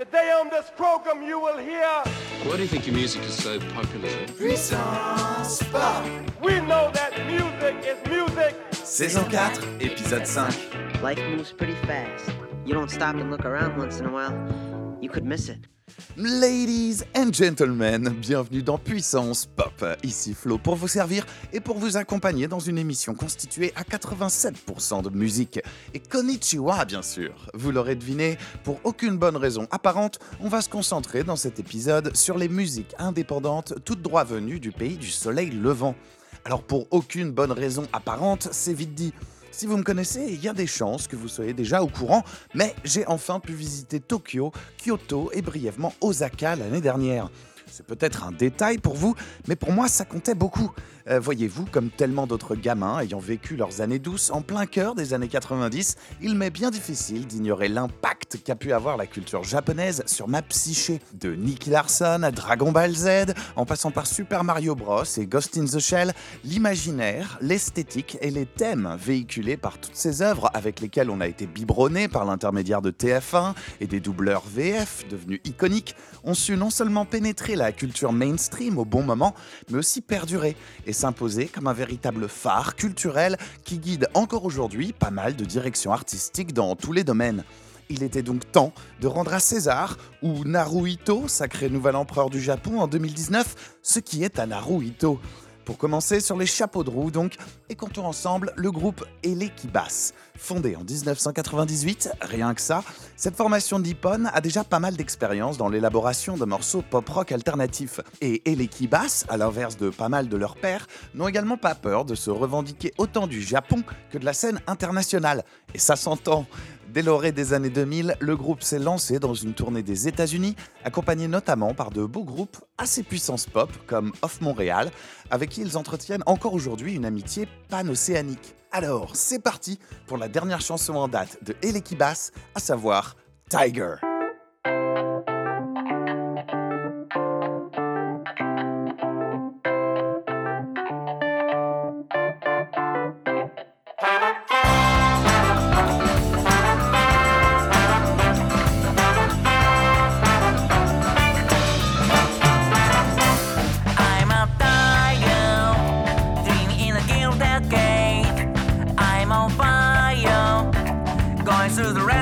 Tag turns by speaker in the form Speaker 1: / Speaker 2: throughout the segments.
Speaker 1: Today on this program you will hear
Speaker 2: Why do you think your music is so popular?
Speaker 3: Puissance Pop
Speaker 1: We know that music is music
Speaker 3: Saison 4, épisode 5
Speaker 4: Life moves pretty fast. You don't stop and look around once in a while, you could miss it.
Speaker 3: Ladies and gentlemen, bienvenue dans Puissance Pop. Ici Flo pour vous servir et pour vous accompagner dans une émission constituée à 87% de musique. Et konnichiwa bien sûr. Vous l'aurez deviné, pour aucune bonne raison apparente, on va se concentrer dans cet épisode sur les musiques indépendantes toutes droit venues du pays du soleil levant. Alors pour aucune bonne raison apparente, c'est vite dit. Si vous me connaissez, il y a des chances que vous soyez déjà au courant, mais j'ai enfin pu visiter Tokyo, Kyoto et brièvement Osaka l'année dernière. C'est peut-être un détail pour vous, mais pour moi ça comptait beaucoup. Euh, Voyez-vous, comme tellement d'autres gamins ayant vécu leurs années douces en plein cœur des années 90, il m'est bien difficile d'ignorer l'impact qu'a pu avoir la culture japonaise sur ma psyché. De Nicky Larson à Dragon Ball Z, en passant par Super Mario Bros et Ghost in the Shell, l'imaginaire, l'esthétique et les thèmes véhiculés par toutes ces œuvres avec lesquelles on a été biberonné par l'intermédiaire de TF1 et des doubleurs VF devenus iconiques, ont su non seulement pénétrer la culture mainstream au bon moment, mais aussi perdurer s'imposer comme un véritable phare culturel qui guide encore aujourd'hui pas mal de directions artistiques dans tous les domaines. Il était donc temps de rendre à César, ou Naruhito, sacré nouvel empereur du Japon en 2019, ce qui est un Naruhito. Pour commencer, sur les chapeaux de roue donc, et comptons ensemble le groupe Elekibas. Fondé en 1998, rien que ça, cette formation nippone a déjà pas mal d'expérience dans l'élaboration de morceaux pop-rock alternatifs. Et Elekibas, à l'inverse de pas mal de leurs pairs, n'ont également pas peur de se revendiquer autant du Japon que de la scène internationale. Et ça s'entend. Dès l'orée des années 2000, le groupe s'est lancé dans une tournée des États-Unis, accompagné notamment par de beaux groupes assez puissance pop comme Off Montréal, avec qui ils entretiennent encore aujourd'hui une amitié pan-océanique. Alors, c'est parti pour la dernière chanson en date de Elekibas, à savoir Tiger.
Speaker 5: Through the restless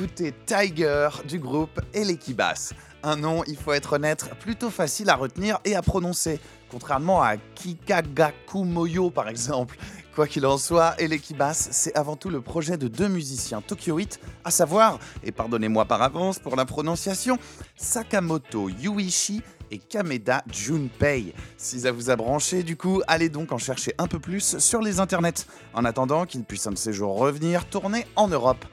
Speaker 3: d'écouter Tiger du groupe Elekibas. Un nom, il faut être honnête, plutôt facile à retenir et à prononcer, contrairement à Kikagakumoyo par exemple. Quoi qu'il en soit, Elekibas, c'est avant tout le projet de deux musiciens tokyoïtes, à savoir, et pardonnez-moi par avance pour la prononciation, Sakamoto Yuichi et Kameda Junpei. Si ça vous a branché, du coup, allez donc en chercher un peu plus sur les internets, en attendant qu'ils puissent un de ces jours revenir tourner en Europe.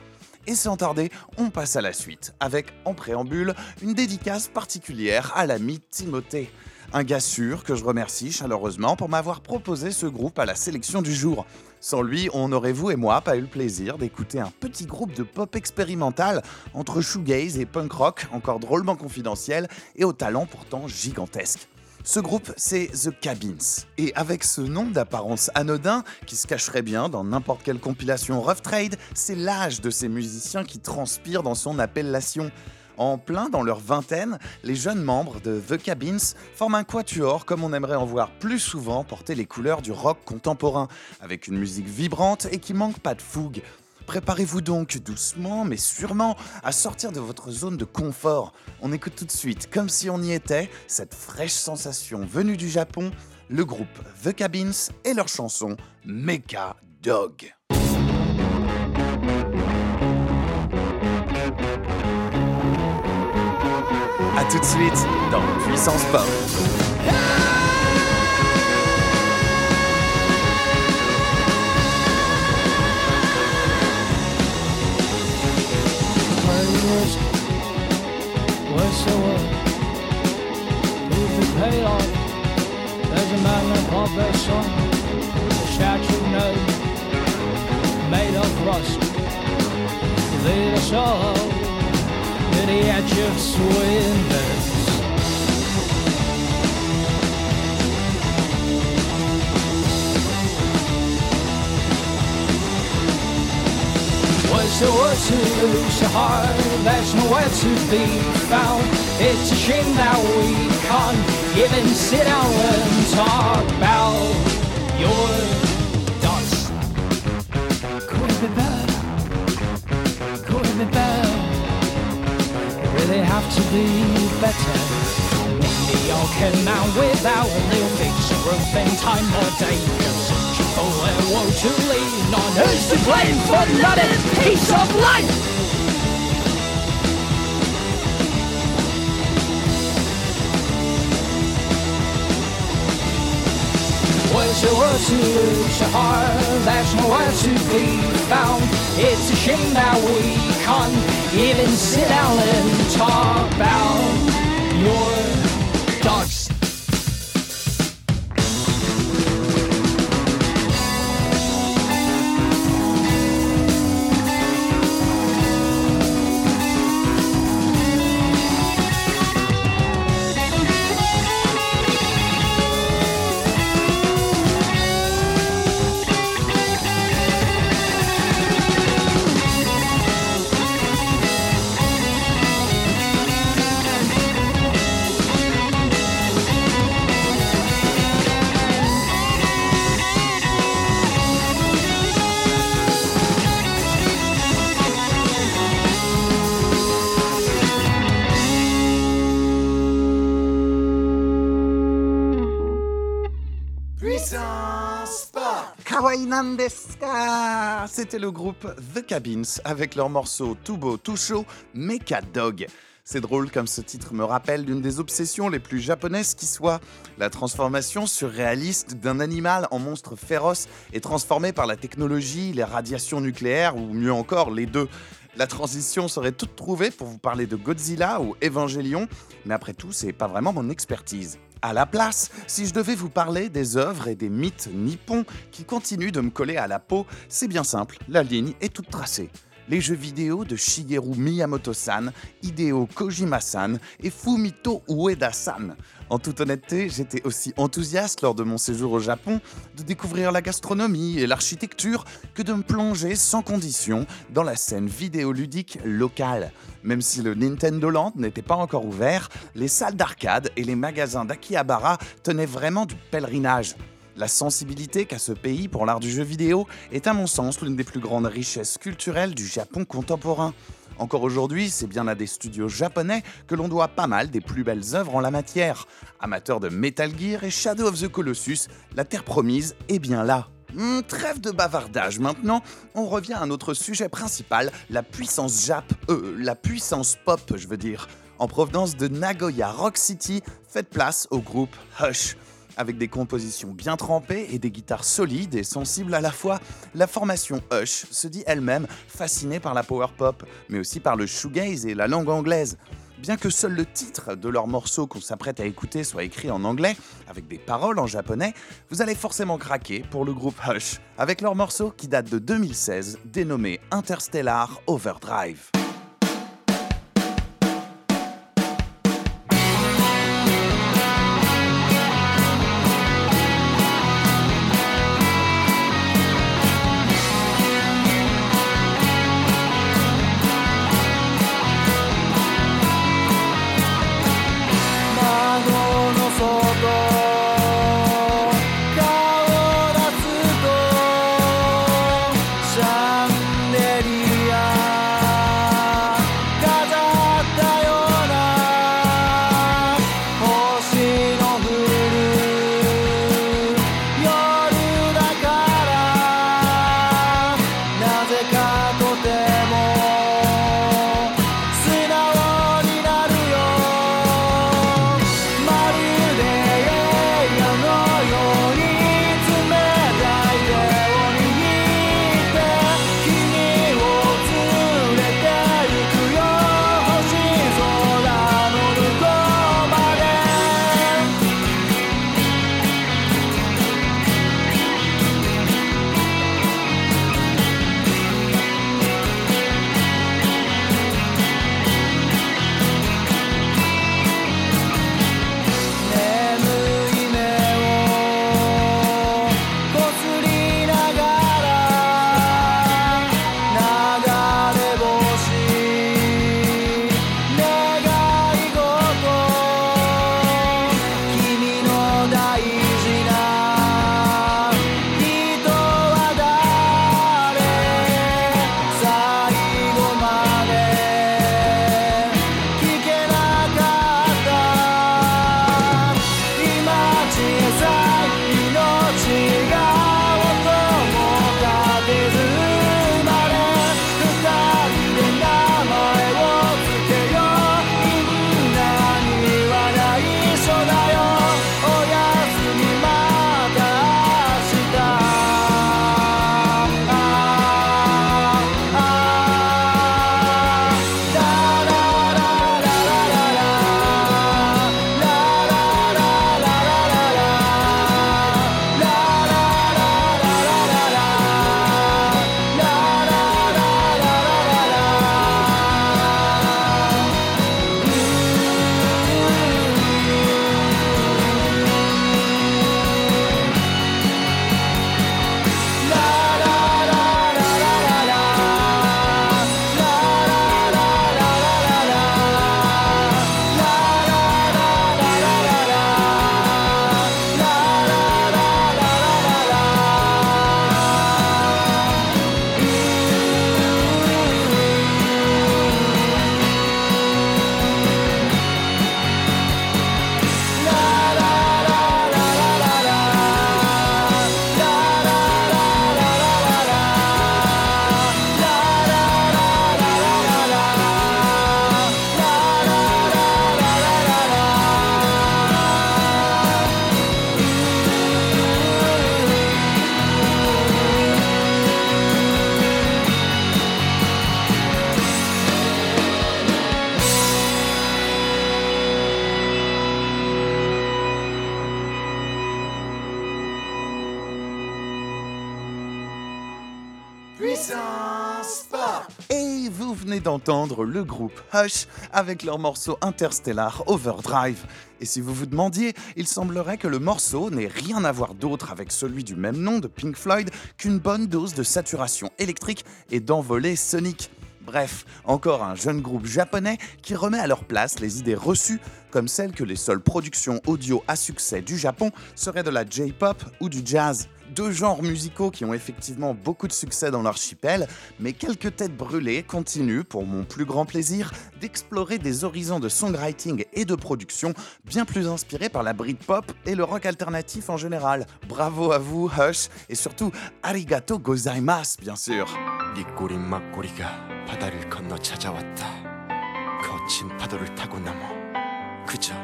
Speaker 3: Et sans tarder, on passe à la suite, avec en préambule une dédicace particulière à l'ami Timothée. Un gars sûr que je remercie chaleureusement pour m'avoir proposé ce groupe à la sélection du jour. Sans lui, on aurait vous et moi pas eu le plaisir d'écouter un petit groupe de pop expérimental entre shoegaze et punk rock, encore drôlement confidentiel et au talent pourtant gigantesque. Ce groupe, c'est The Cabins. Et avec ce nom d'apparence anodin, qui se cacherait bien dans n'importe quelle compilation Rough Trade, c'est l'âge de ces musiciens qui transpire dans son appellation. En plein dans leur vingtaine, les jeunes membres de The Cabins forment un quatuor comme on aimerait en voir plus souvent porter les couleurs du rock contemporain, avec une musique vibrante et qui manque pas de fougue. Préparez-vous donc doucement mais sûrement à sortir de votre zone de confort. On écoute tout de suite, comme si on y était, cette fraîche sensation venue du Japon, le groupe The Cabins et leur chanson Mecha Dog. A tout de suite dans Puissance Pop.
Speaker 6: business was the world to be paid off. There's a man upon that song, a statue known, made of rust. They saw Did he had just this? Swindlers. Was there was to lose a heart, there's nowhere to be found. It's a shame that we can't even sit down and talk about your dust. Could it be better? Could it be better? It really have to be better. Mediocre man without a little fix of growth in time or day. Searching for a woe to lean on. Who's to blame for not a piece of life? Was there was to lose a heart There's nowhere to be found It's a shame that we can't even sit down and talk about your
Speaker 3: C'était le groupe The Cabins avec leur morceau tout beau, tout chaud, Mecha Dog. C'est drôle comme ce titre me rappelle l'une des obsessions les plus japonaises qui soit, la transformation surréaliste d'un animal en monstre féroce et transformé par la technologie, les radiations nucléaires ou mieux encore les deux. La transition serait toute trouvée pour vous parler de Godzilla ou Evangelion, mais après tout, c'est pas vraiment mon expertise. À la place, si je devais vous parler des œuvres et des mythes nippons qui continuent de me coller à la peau, c'est bien simple, la ligne est toute tracée. Les jeux vidéo de Shigeru Miyamoto-san, Hideo Kojima-san et Fumito Ueda-san. En toute honnêteté, j'étais aussi enthousiaste lors de mon séjour au Japon de découvrir la gastronomie et l'architecture que de me plonger sans condition dans la scène vidéoludique locale. Même si le Nintendo Land n'était pas encore ouvert, les salles d'arcade et les magasins d'Akihabara tenaient vraiment du pèlerinage. La sensibilité qu'a ce pays pour l'art du jeu vidéo est à mon sens l'une des plus grandes richesses culturelles du Japon contemporain. Encore aujourd'hui, c'est bien à des studios japonais que l'on doit pas mal des plus belles œuvres en la matière. Amateurs de Metal Gear et Shadow of the Colossus, la Terre promise est bien là. Hmm, trêve de bavardage maintenant, on revient à notre sujet principal, la puissance Jap, euh, la puissance pop, je veux dire. En provenance de Nagoya Rock City, faites place au groupe Hush. Avec des compositions bien trempées et des guitares solides et sensibles à la fois, la formation Hush se dit elle-même fascinée par la power pop, mais aussi par le shoegaze et la langue anglaise. Bien que seul le titre de leur morceau qu'on s'apprête à écouter soit écrit en anglais, avec des paroles en japonais, vous allez forcément craquer pour le groupe Hush, avec leur morceau qui date de 2016, dénommé Interstellar Overdrive. Et vous venez d'entendre le groupe Hush avec leur morceau interstellar Overdrive. Et si vous vous demandiez, il semblerait que le morceau n'ait rien à voir d'autre avec celui du même nom de Pink Floyd qu'une bonne dose de saturation électrique et d'envolée sonique. Bref, encore un jeune groupe japonais qui remet à leur place les idées reçues, comme celle que les seules productions audio à succès du Japon seraient de la J-pop ou du jazz Deux genres musicaux qui ont effectivement beaucoup de succès dans l'archipel, mais quelques têtes brûlées continuent, pour mon plus grand plaisir, d'explorer des horizons de songwriting et de production bien plus inspirés par la Britpop et le rock alternatif en général. Bravo à vous, Hush, et surtout arigato gozaimasu, bien sûr.
Speaker 7: 네 꼬리 막꼬리가 바다를 건너 찾아왔다. 거친 파도를 타고 넘어 그저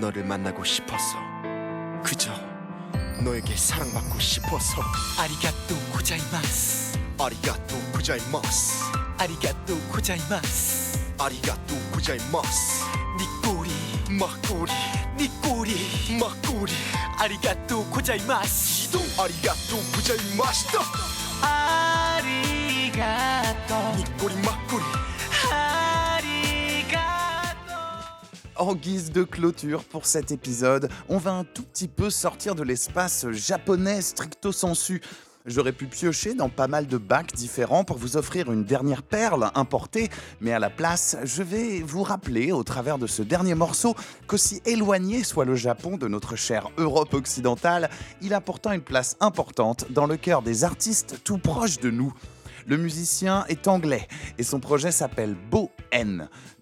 Speaker 7: 너를 만나고 싶어서 그저 너에게 사랑받고 싶어서.
Speaker 8: 아리가또 고자이마스.
Speaker 7: 아리가또 구자이마스.
Speaker 8: 아리가또 고자이마스.
Speaker 7: 아리가또 구자이마스.
Speaker 8: 네 꼬리.
Speaker 7: 막꼬리.
Speaker 8: 네 꼬리.
Speaker 7: 막꼬리.
Speaker 8: 아리가또 고자이마스.
Speaker 7: 이동 아리가또 구자이마스.
Speaker 8: 아리
Speaker 3: En guise de clôture pour cet épisode, on va un tout petit peu sortir de l'espace japonais stricto sensu. J'aurais pu piocher dans pas mal de bacs différents pour vous offrir une dernière perle importée, mais à la place, je vais vous rappeler au travers de ce dernier morceau qu'aussi éloigné soit le Japon de notre chère Europe occidentale, il a pourtant une place importante dans le cœur des artistes tout proches de nous. Le musicien est anglais et son projet s'appelle Bo.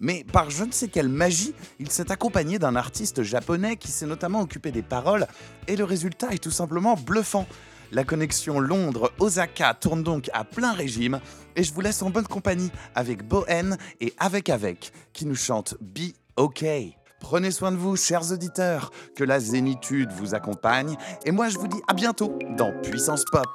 Speaker 3: Mais par je ne sais quelle magie, il s'est accompagné d'un artiste japonais qui s'est notamment occupé des paroles et le résultat est tout simplement bluffant. La connexion Londres-Osaka tourne donc à plein régime et je vous laisse en bonne compagnie avec Bo N et Avec Avec qui nous chante Be OK. Prenez soin de vous, chers auditeurs, que la zénitude vous accompagne et moi je vous dis à bientôt dans Puissance Pop.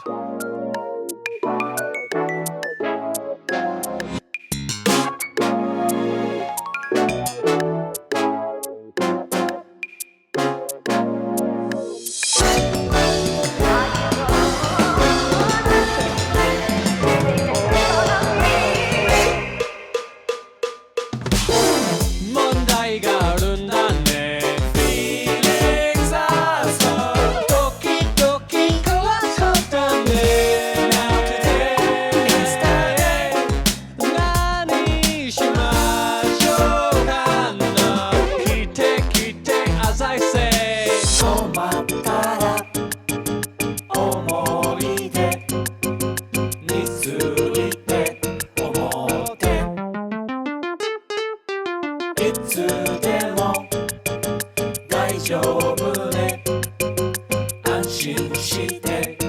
Speaker 9: she dead.